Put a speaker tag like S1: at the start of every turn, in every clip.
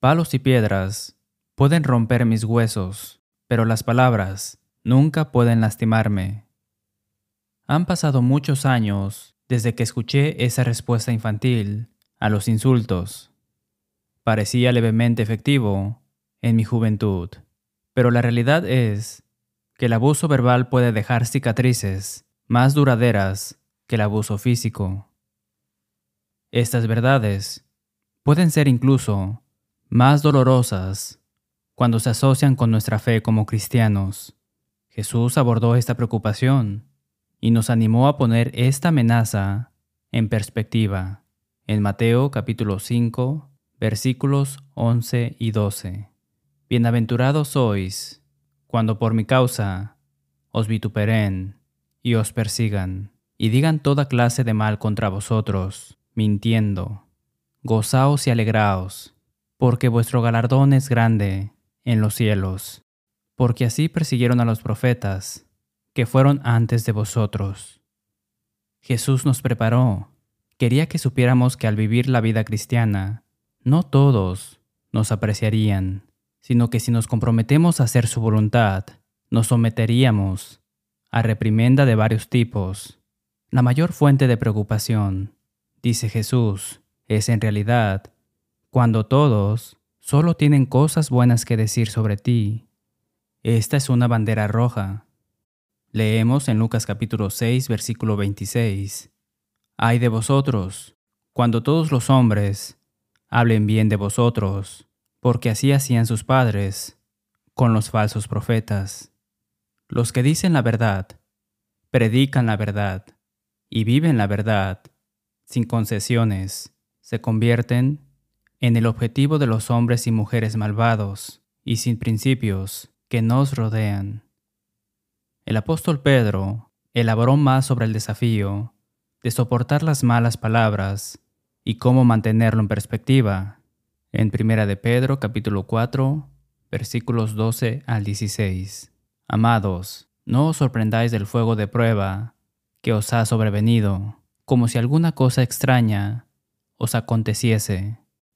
S1: Palos y piedras pueden romper mis huesos, pero las palabras nunca pueden lastimarme. Han pasado muchos años desde que escuché esa respuesta infantil a los insultos. Parecía levemente efectivo en mi juventud, pero la realidad es que el abuso verbal puede dejar cicatrices más duraderas que el abuso físico. Estas verdades pueden ser incluso más dolorosas cuando se asocian con nuestra fe como cristianos. Jesús abordó esta preocupación y nos animó a poner esta amenaza en perspectiva en Mateo capítulo 5 versículos 11 y 12. Bienaventurados sois cuando por mi causa os vituperen y os persigan y digan toda clase de mal contra vosotros, mintiendo. Gozaos y alegraos, porque vuestro galardón es grande en los cielos, porque así persiguieron a los profetas que fueron antes de vosotros. Jesús nos preparó. Quería que supiéramos que al vivir la vida cristiana, no todos nos apreciarían, sino que si nos comprometemos a hacer su voluntad, nos someteríamos a reprimenda de varios tipos. La mayor fuente de preocupación, dice Jesús, es en realidad cuando todos solo tienen cosas buenas que decir sobre ti. Esta es una bandera roja. Leemos en Lucas capítulo 6, versículo 26. Ay de vosotros, cuando todos los hombres hablen bien de vosotros, porque así hacían sus padres con los falsos profetas. Los que dicen la verdad, predican la verdad y viven la verdad, sin concesiones, se convierten en el objetivo de los hombres y mujeres malvados y sin principios que nos rodean. El apóstol Pedro elaboró más sobre el desafío de soportar las malas palabras y cómo mantenerlo en perspectiva en Primera de Pedro capítulo 4 versículos 12 al 16. Amados, no os sorprendáis del fuego de prueba que os ha sobrevenido, como si alguna cosa extraña os aconteciese,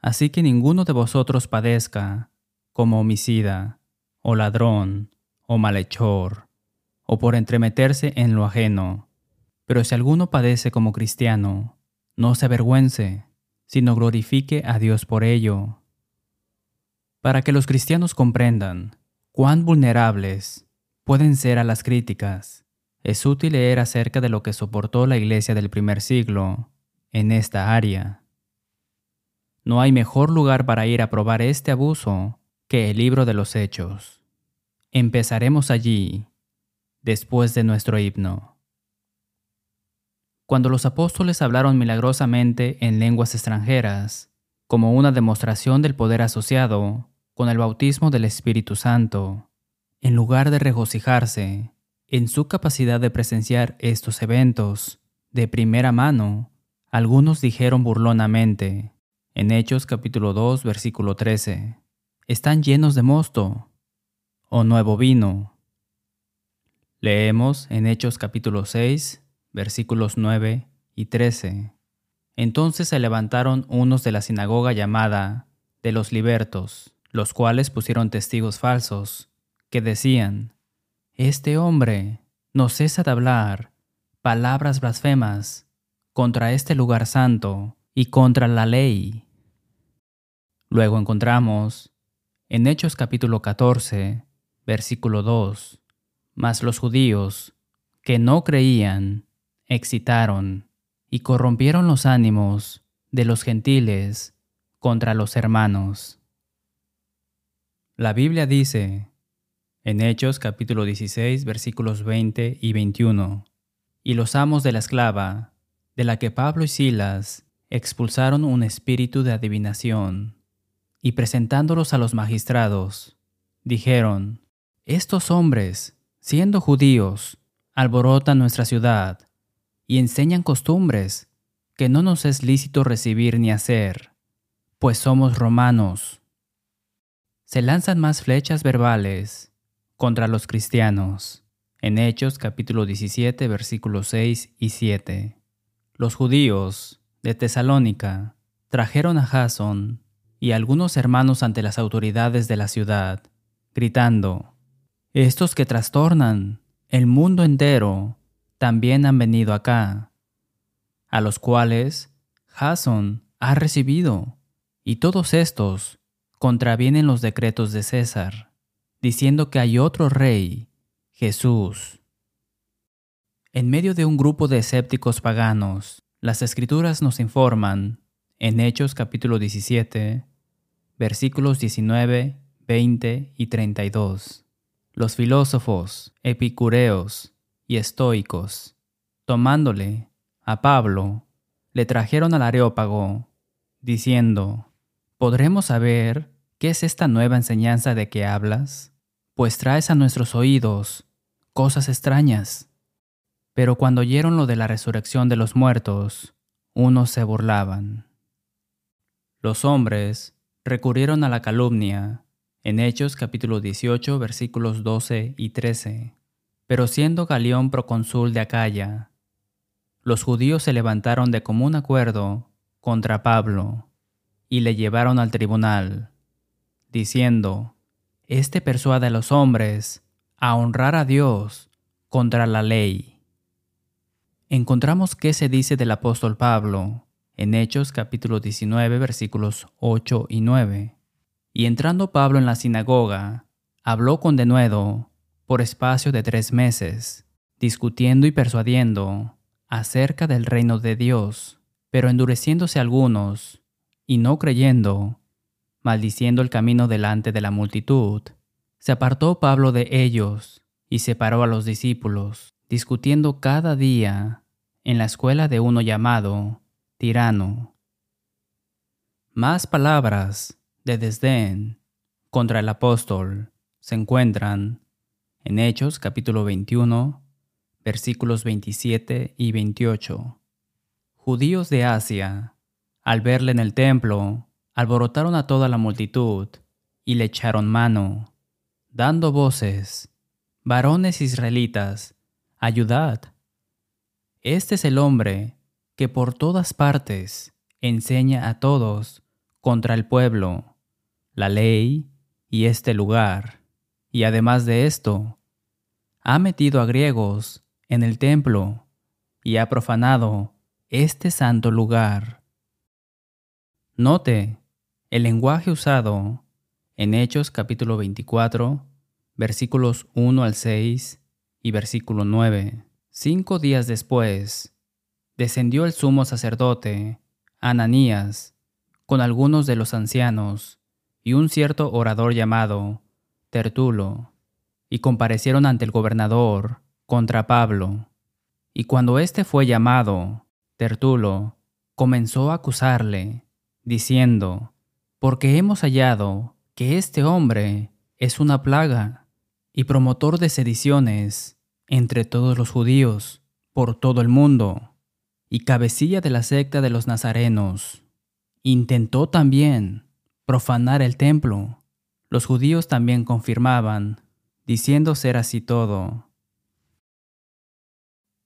S1: Así que ninguno de vosotros padezca como homicida, o ladrón, o malhechor, o por entremeterse en lo ajeno. Pero si alguno padece como cristiano, no se avergüence, sino glorifique a Dios por ello. Para que los cristianos comprendan cuán vulnerables pueden ser a las críticas, es útil leer acerca de lo que soportó la iglesia del primer siglo en esta área. No hay mejor lugar para ir a probar este abuso que el libro de los Hechos. Empezaremos allí después de nuestro himno. Cuando los apóstoles hablaron milagrosamente en lenguas extranjeras, como una demostración del poder asociado con el bautismo del Espíritu Santo, en lugar de regocijarse en su capacidad de presenciar estos eventos de primera mano, algunos dijeron burlonamente, en Hechos capítulo 2 versículo 13, están llenos de mosto o nuevo vino. Leemos en Hechos capítulo 6, versículos 9 y 13. Entonces se levantaron unos de la sinagoga llamada de los libertos, los cuales pusieron testigos falsos, que decían, Este hombre no cesa de hablar palabras blasfemas contra este lugar santo y contra la ley. Luego encontramos en Hechos capítulo 14, versículo 2, mas los judíos, que no creían, excitaron y corrompieron los ánimos de los gentiles contra los hermanos. La Biblia dice, en Hechos capítulo 16 versículos 20 y 21, y los amos de la esclava, de la que Pablo y Silas expulsaron un espíritu de adivinación, y presentándolos a los magistrados, dijeron, Estos hombres, siendo judíos, alborotan nuestra ciudad y enseñan costumbres que no nos es lícito recibir ni hacer, pues somos romanos. Se lanzan más flechas verbales contra los cristianos. En Hechos capítulo 17 versículos 6 y 7. Los judíos de Tesalónica trajeron a Jason y algunos hermanos ante las autoridades de la ciudad, gritando, Estos que trastornan el mundo entero también han venido acá, a los cuales Jason ha recibido, y todos estos contravienen los decretos de César, diciendo que hay otro rey, Jesús. En medio de un grupo de escépticos paganos, las escrituras nos informan, en Hechos capítulo 17, versículos 19, 20 y 32. Los filósofos, epicureos y estoicos, tomándole a Pablo, le trajeron al Areópago, diciendo, ¿podremos saber qué es esta nueva enseñanza de que hablas? Pues traes a nuestros oídos cosas extrañas. Pero cuando oyeron lo de la resurrección de los muertos, unos se burlaban. Los hombres recurrieron a la calumnia en Hechos capítulo 18 versículos 12 y 13. Pero siendo Galión procónsul de Acaya, los judíos se levantaron de común acuerdo contra Pablo y le llevaron al tribunal, diciendo, Este persuade a los hombres a honrar a Dios contra la ley. Encontramos qué se dice del apóstol Pablo en Hechos capítulo 19 versículos 8 y 9. Y entrando Pablo en la sinagoga, habló con denuedo por espacio de tres meses, discutiendo y persuadiendo acerca del reino de Dios, pero endureciéndose algunos, y no creyendo, maldiciendo el camino delante de la multitud, se apartó Pablo de ellos y separó a los discípulos, discutiendo cada día en la escuela de uno llamado tirano. Más palabras de desdén contra el apóstol se encuentran en Hechos capítulo 21, versículos 27 y 28. Judíos de Asia, al verle en el templo, alborotaron a toda la multitud y le echaron mano, dando voces, varones israelitas, ayudad. Este es el hombre que por todas partes enseña a todos contra el pueblo, la ley y este lugar. Y además de esto, ha metido a griegos en el templo y ha profanado este santo lugar. Note el lenguaje usado en Hechos capítulo 24, versículos 1 al 6 y versículo 9. Cinco días después, descendió el sumo sacerdote, Ananías, con algunos de los ancianos y un cierto orador llamado Tertulo, y comparecieron ante el gobernador contra Pablo. Y cuando éste fue llamado, Tertulo comenzó a acusarle, diciendo, porque hemos hallado que este hombre es una plaga y promotor de sediciones entre todos los judíos por todo el mundo y cabecilla de la secta de los nazarenos. Intentó también profanar el templo. Los judíos también confirmaban, diciendo ser así todo.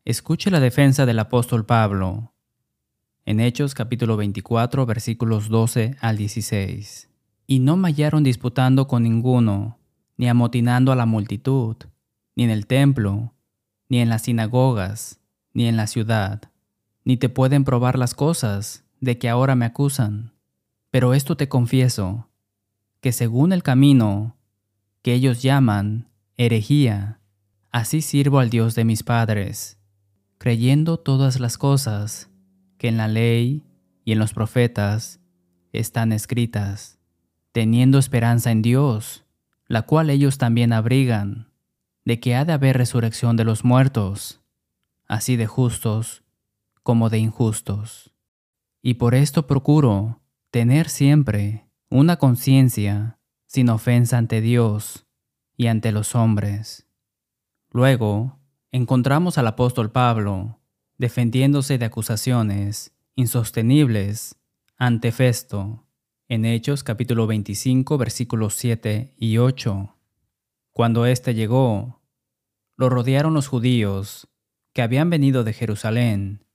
S1: Escuche la defensa del apóstol Pablo en Hechos capítulo 24 versículos 12 al 16. Y no me hallaron disputando con ninguno, ni amotinando a la multitud, ni en el templo, ni en las sinagogas, ni en la ciudad ni te pueden probar las cosas de que ahora me acusan. Pero esto te confieso, que según el camino que ellos llaman herejía, así sirvo al Dios de mis padres, creyendo todas las cosas que en la ley y en los profetas están escritas, teniendo esperanza en Dios, la cual ellos también abrigan, de que ha de haber resurrección de los muertos, así de justos como de injustos. Y por esto procuro tener siempre una conciencia sin ofensa ante Dios y ante los hombres. Luego, encontramos al apóstol Pablo defendiéndose de acusaciones insostenibles ante Festo en Hechos capítulo 25 versículos 7 y 8. Cuando éste llegó, lo rodearon los judíos que habían venido de Jerusalén,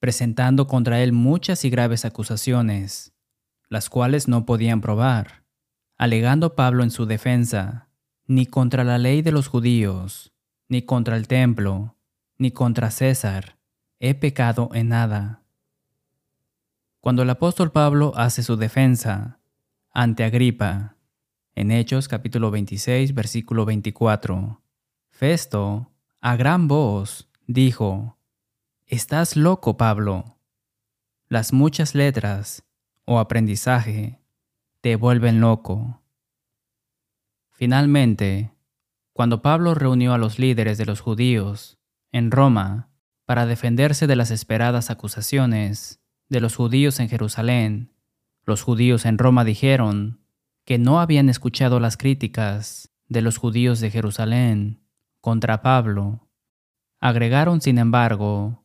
S1: presentando contra él muchas y graves acusaciones, las cuales no podían probar, alegando Pablo en su defensa, ni contra la ley de los judíos, ni contra el templo, ni contra César, he pecado en nada. Cuando el apóstol Pablo hace su defensa ante Agripa, en Hechos capítulo 26, versículo 24, Festo, a gran voz, dijo, Estás loco, Pablo. Las muchas letras o aprendizaje te vuelven loco. Finalmente, cuando Pablo reunió a los líderes de los judíos en Roma para defenderse de las esperadas acusaciones, de los judíos en Jerusalén, los judíos en Roma dijeron que no habían escuchado las críticas de los judíos de Jerusalén contra Pablo. Agregaron, sin embargo,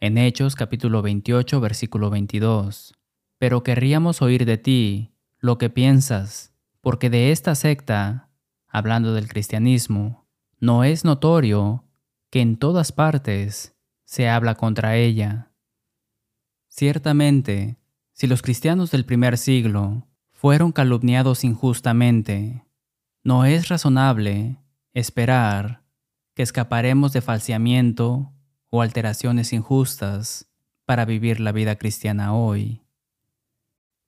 S1: en Hechos capítulo 28, versículo 22, pero querríamos oír de ti lo que piensas, porque de esta secta, hablando del cristianismo, no es notorio que en todas partes se habla contra ella. Ciertamente, si los cristianos del primer siglo fueron calumniados injustamente, no es razonable esperar que escaparemos de falseamiento o alteraciones injustas para vivir la vida cristiana hoy.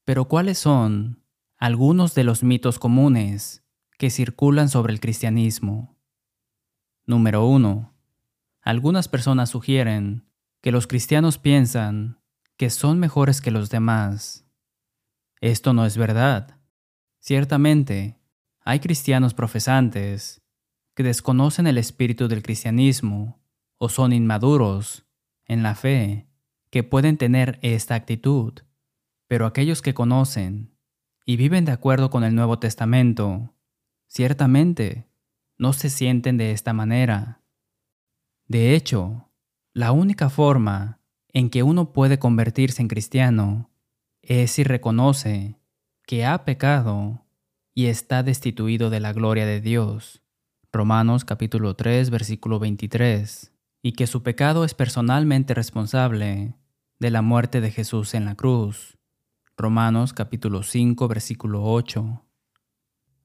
S1: Pero ¿cuáles son algunos de los mitos comunes que circulan sobre el cristianismo? Número 1. Algunas personas sugieren que los cristianos piensan que son mejores que los demás. Esto no es verdad. Ciertamente, hay cristianos profesantes que desconocen el espíritu del cristianismo o son inmaduros en la fe que pueden tener esta actitud, pero aquellos que conocen y viven de acuerdo con el Nuevo Testamento, ciertamente no se sienten de esta manera. De hecho, la única forma en que uno puede convertirse en cristiano es si reconoce que ha pecado y está destituido de la gloria de Dios. Romanos capítulo 3 versículo 23. Y que su pecado es personalmente responsable de la muerte de Jesús en la cruz. Romanos capítulo 5 versículo 8.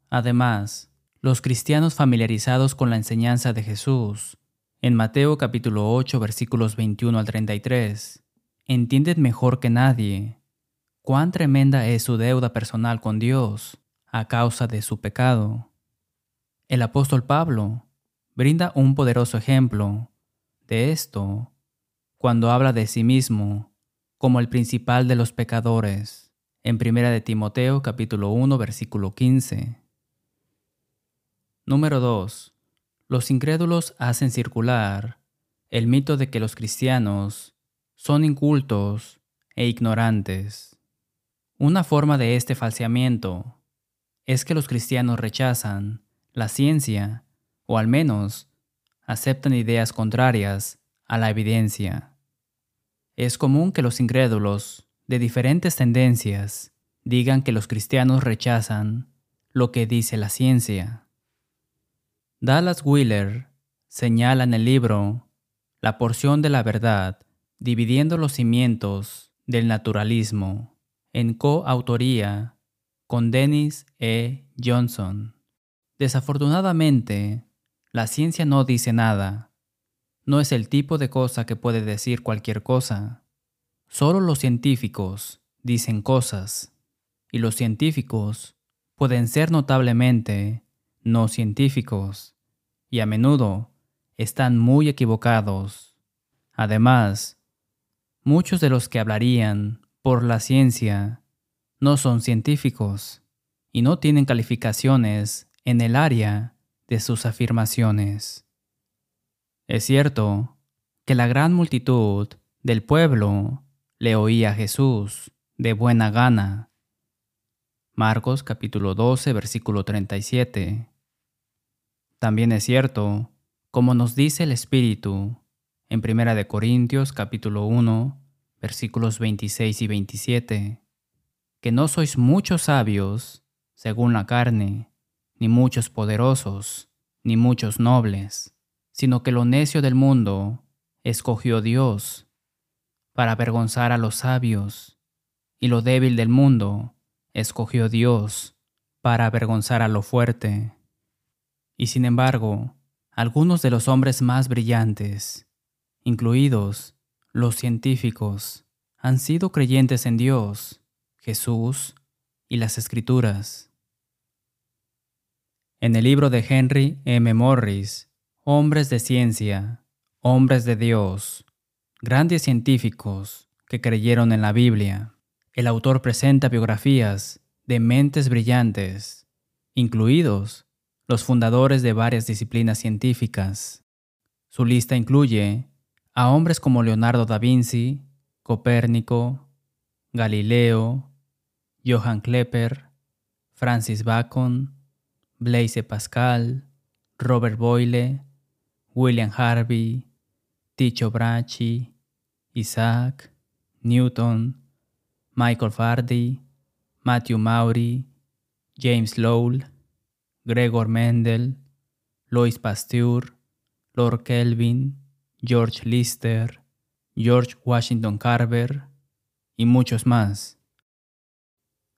S1: Además, los cristianos familiarizados con la enseñanza de Jesús en Mateo capítulo 8 versículos 21 al 33, entienden mejor que nadie cuán tremenda es su deuda personal con Dios a causa de su pecado. El apóstol Pablo brinda un poderoso ejemplo de esto cuando habla de sí mismo como el principal de los pecadores en 1 de Timoteo capítulo 1 versículo 15. Número 2. Los incrédulos hacen circular el mito de que los cristianos son incultos e ignorantes. Una forma de este falseamiento es que los cristianos rechazan la ciencia o al menos aceptan ideas contrarias a la evidencia. Es común que los incrédulos de diferentes tendencias digan que los cristianos rechazan lo que dice la ciencia. Dallas Wheeler señala en el libro la porción de la verdad dividiendo los cimientos del naturalismo en coautoría con Dennis E. Johnson. Desafortunadamente, la ciencia no dice nada. No es el tipo de cosa que puede decir cualquier cosa. Solo los científicos dicen cosas, y los científicos pueden ser notablemente no científicos, y a menudo están muy equivocados. Además, muchos de los que hablarían por la ciencia no son científicos y no tienen calificaciones en el área de sus afirmaciones. Es cierto que la gran multitud del pueblo le oía a Jesús de buena gana. Marcos capítulo 12 versículo 37. También es cierto, como nos dice el Espíritu en 1 Corintios capítulo 1, versículos 26 y 27, que no sois muchos sabios según la carne, ni muchos poderosos, ni muchos nobles, sino que lo necio del mundo escogió Dios para avergonzar a los sabios, y lo débil del mundo escogió Dios para avergonzar a lo fuerte. Y sin embargo, algunos de los hombres más brillantes, incluidos los científicos, han sido creyentes en Dios, Jesús y las Escrituras. En el libro de Henry M. Morris, Hombres de Ciencia, Hombres de Dios, grandes científicos que creyeron en la Biblia, el autor presenta biografías de mentes brillantes, incluidos los fundadores de varias disciplinas científicas. Su lista incluye a hombres como Leonardo da Vinci, Copérnico, Galileo, Johann Klepper, Francis Bacon, Blaise Pascal, Robert Boyle, William Harvey, Tycho Brahe, Isaac, Newton, Michael Faraday, Matthew Maury, James Lowell, Gregor Mendel, Louis Pasteur, Lord Kelvin, George Lister, George Washington Carver y muchos más.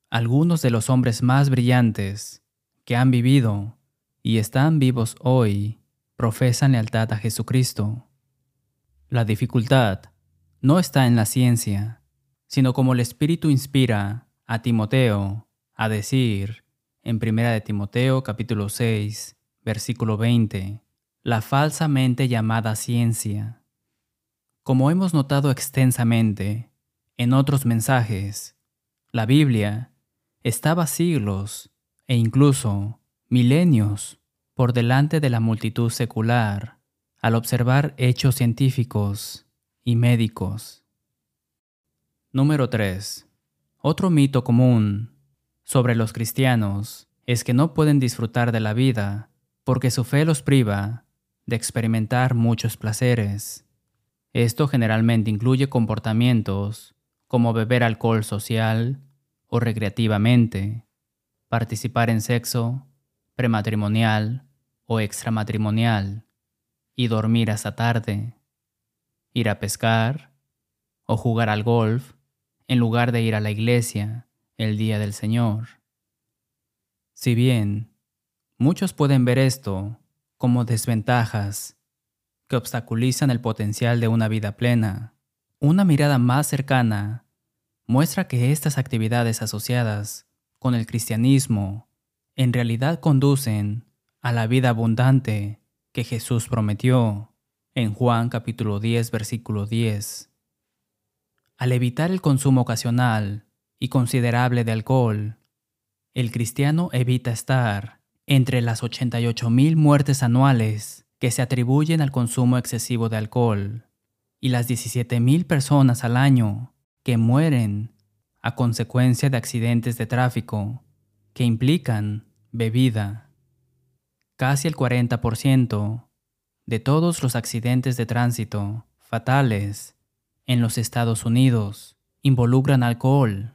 S1: Algunos de los hombres más brillantes que han vivido y están vivos hoy profesan lealtad a Jesucristo. La dificultad no está en la ciencia, sino como el Espíritu inspira a Timoteo a decir en 1 de Timoteo capítulo 6, versículo 20, la falsamente llamada ciencia. Como hemos notado extensamente en otros mensajes, la Biblia estaba siglos e incluso milenios por delante de la multitud secular al observar hechos científicos y médicos. Número 3. Otro mito común sobre los cristianos es que no pueden disfrutar de la vida porque su fe los priva de experimentar muchos placeres. Esto generalmente incluye comportamientos como beber alcohol social o recreativamente, participar en sexo prematrimonial o extramatrimonial y dormir hasta tarde, ir a pescar o jugar al golf en lugar de ir a la iglesia el día del Señor. Si bien muchos pueden ver esto como desventajas que obstaculizan el potencial de una vida plena, una mirada más cercana muestra que estas actividades asociadas con el cristianismo en realidad conducen a la vida abundante que Jesús prometió en Juan capítulo 10 versículo 10. Al evitar el consumo ocasional y considerable de alcohol, el cristiano evita estar entre las 88.000 muertes anuales que se atribuyen al consumo excesivo de alcohol y las 17.000 personas al año que mueren a consecuencia de accidentes de tráfico que implican bebida. Casi el 40% de todos los accidentes de tránsito fatales en los Estados Unidos involucran alcohol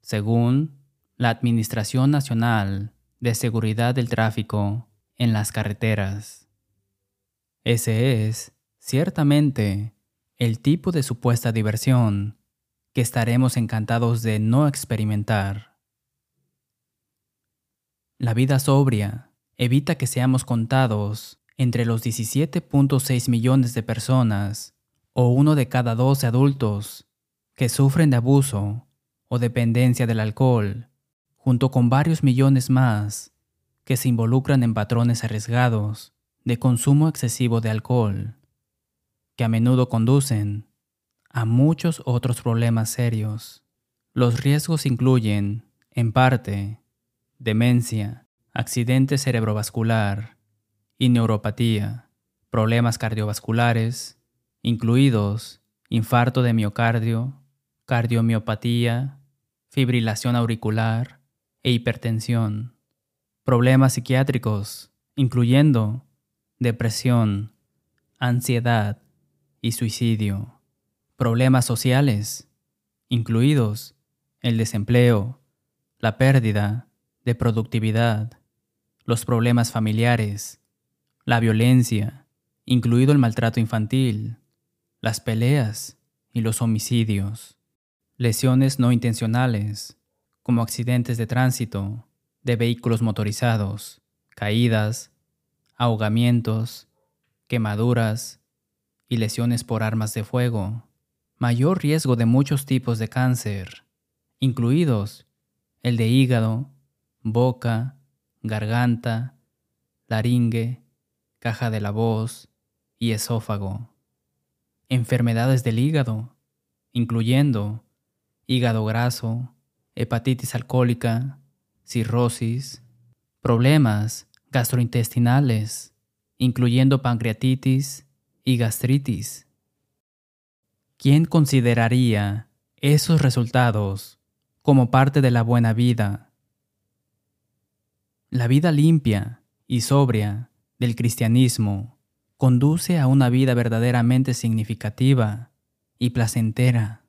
S1: según la Administración Nacional de Seguridad del Tráfico en las Carreteras. Ese es, ciertamente, el tipo de supuesta diversión que estaremos encantados de no experimentar. La vida sobria evita que seamos contados entre los 17.6 millones de personas o uno de cada 12 adultos que sufren de abuso o dependencia del alcohol, junto con varios millones más que se involucran en patrones arriesgados de consumo excesivo de alcohol, que a menudo conducen a muchos otros problemas serios. Los riesgos incluyen, en parte, demencia, accidente cerebrovascular y neuropatía, problemas cardiovasculares, incluidos infarto de miocardio, cardiomiopatía, fibrilación auricular e hipertensión, problemas psiquiátricos incluyendo depresión, ansiedad y suicidio. Problemas sociales, incluidos el desempleo, la pérdida de productividad, los problemas familiares, la violencia, incluido el maltrato infantil, las peleas y los homicidios, lesiones no intencionales, como accidentes de tránsito, de vehículos motorizados, caídas, ahogamientos, quemaduras y lesiones por armas de fuego, mayor riesgo de muchos tipos de cáncer, incluidos el de hígado, boca, garganta, laringe, caja de la voz y esófago. Enfermedades del hígado, incluyendo hígado graso, hepatitis alcohólica, cirrosis, problemas gastrointestinales, incluyendo pancreatitis y gastritis. ¿Quién consideraría esos resultados como parte de la buena vida? La vida limpia y sobria del cristianismo conduce a una vida verdaderamente significativa y placentera.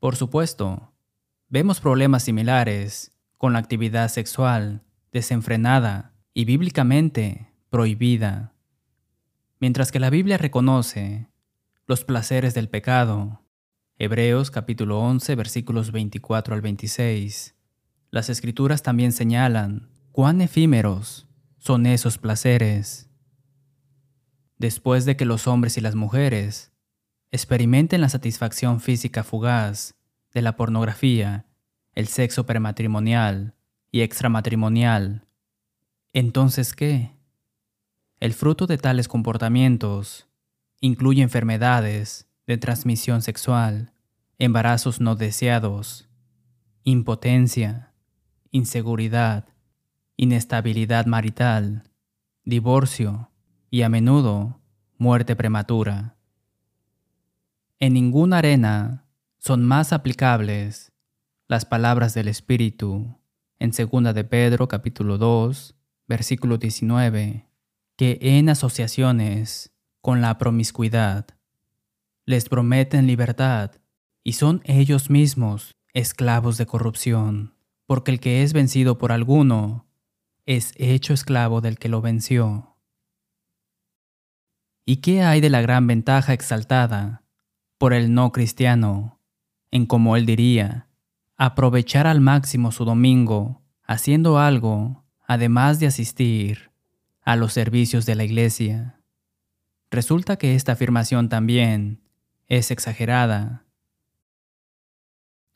S1: Por supuesto, vemos problemas similares con la actividad sexual desenfrenada y bíblicamente prohibida. Mientras que la Biblia reconoce los placeres del pecado, Hebreos capítulo 11 versículos 24 al 26, las escrituras también señalan cuán efímeros son esos placeres. Después de que los hombres y las mujeres experimenten la satisfacción física fugaz de la pornografía, el sexo prematrimonial y extramatrimonial, entonces ¿qué? El fruto de tales comportamientos incluye enfermedades de transmisión sexual, embarazos no deseados, impotencia, inseguridad, inestabilidad marital, divorcio y a menudo muerte prematura. En ninguna arena son más aplicables las palabras del Espíritu en 2 de Pedro capítulo 2, versículo 19, que en asociaciones con la promiscuidad les prometen libertad y son ellos mismos esclavos de corrupción, porque el que es vencido por alguno es hecho esclavo del que lo venció. ¿Y qué hay de la gran ventaja exaltada por el no cristiano en como él diría, aprovechar al máximo su domingo haciendo algo además de asistir a los servicios de la iglesia. Resulta que esta afirmación también es exagerada.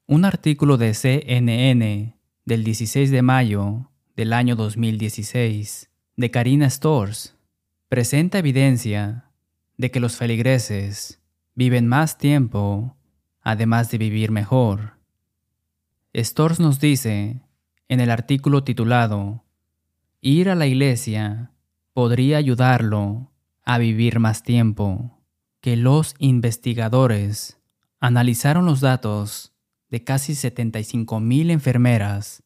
S1: Un artículo de CNN del 16 de mayo del año 2016 de Karina Stores presenta evidencia de que los feligreses viven más tiempo además de vivir mejor. Stores nos dice, en el artículo titulado, Ir a la iglesia podría ayudarlo a vivir más tiempo, que los investigadores analizaron los datos de casi 75 mil enfermeras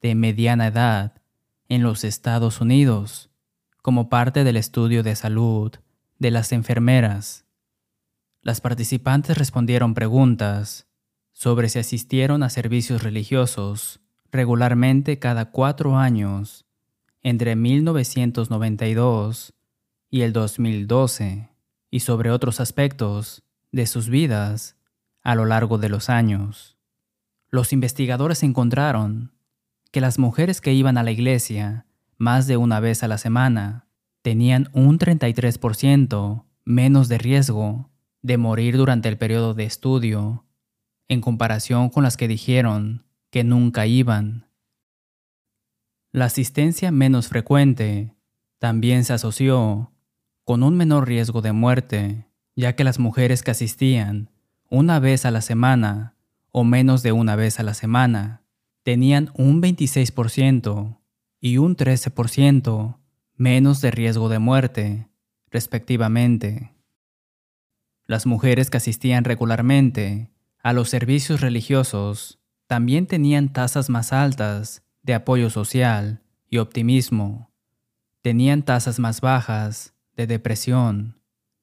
S1: de mediana edad en los Estados Unidos como parte del estudio de salud de las enfermeras. Las participantes respondieron preguntas sobre si asistieron a servicios religiosos regularmente cada cuatro años entre 1992 y el 2012 y sobre otros aspectos de sus vidas a lo largo de los años. Los investigadores encontraron que las mujeres que iban a la iglesia más de una vez a la semana tenían un 33% menos de riesgo de morir durante el periodo de estudio, en comparación con las que dijeron que nunca iban. La asistencia menos frecuente también se asoció con un menor riesgo de muerte, ya que las mujeres que asistían una vez a la semana o menos de una vez a la semana tenían un 26% y un 13% menos de riesgo de muerte, respectivamente. Las mujeres que asistían regularmente a los servicios religiosos también tenían tasas más altas de apoyo social y optimismo, tenían tasas más bajas de depresión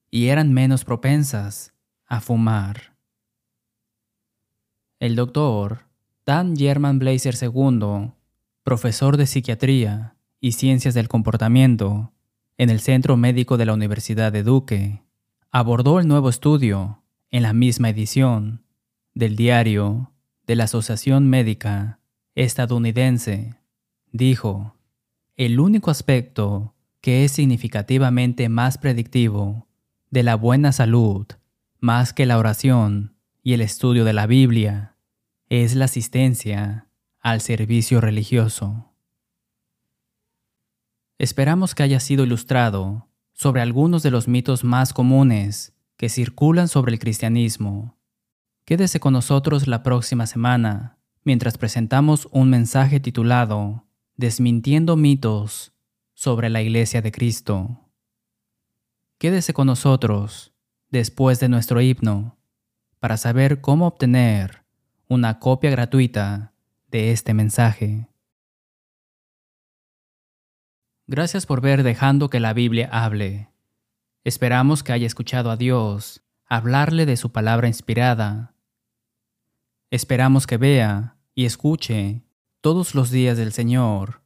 S1: y eran menos propensas a fumar. El doctor Dan German Blazer II, profesor de psiquiatría y ciencias del comportamiento en el Centro Médico de la Universidad de Duque, abordó el nuevo estudio en la misma edición del diario de la Asociación Médica Estadounidense. Dijo, el único aspecto que es significativamente más predictivo de la buena salud, más que la oración y el estudio de la Biblia, es la asistencia al servicio religioso. Esperamos que haya sido ilustrado sobre algunos de los mitos más comunes que circulan sobre el cristianismo. Quédese con nosotros la próxima semana mientras presentamos un mensaje titulado Desmintiendo mitos sobre la Iglesia de Cristo. Quédese con nosotros después de nuestro himno para saber cómo obtener una copia gratuita de este mensaje. Gracias por ver dejando que la Biblia hable. Esperamos que haya escuchado a Dios hablarle de su palabra inspirada. Esperamos que vea y escuche todos los días del Señor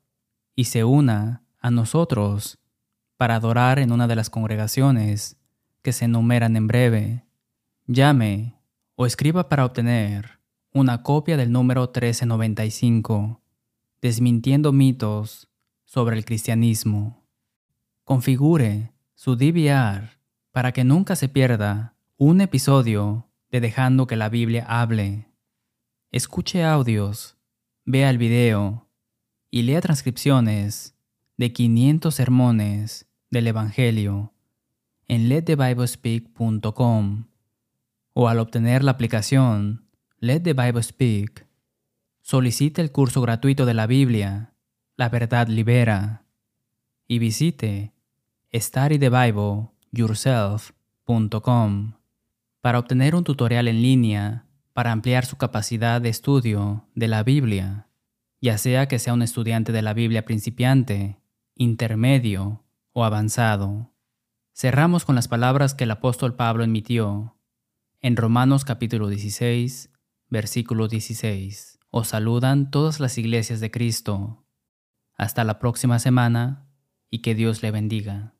S1: y se una a nosotros para adorar en una de las congregaciones que se enumeran en breve. Llame o escriba para obtener una copia del número 1395, Desmintiendo mitos sobre el cristianismo. Configure su DVR para que nunca se pierda un episodio de Dejando que la Biblia hable. Escuche audios, vea el video y lea transcripciones de 500 sermones del Evangelio en letthebiblespeak.com o al obtener la aplicación Let the Bible Speak, solicite el curso gratuito de la Biblia, La Verdad Libera, y visite studythebibleyourself.com para obtener un tutorial en línea para ampliar su capacidad de estudio de la Biblia, ya sea que sea un estudiante de la Biblia principiante, intermedio o avanzado. Cerramos con las palabras que el apóstol Pablo emitió en Romanos capítulo 16, versículo 16. Os saludan todas las iglesias de Cristo. Hasta la próxima semana y que Dios le bendiga.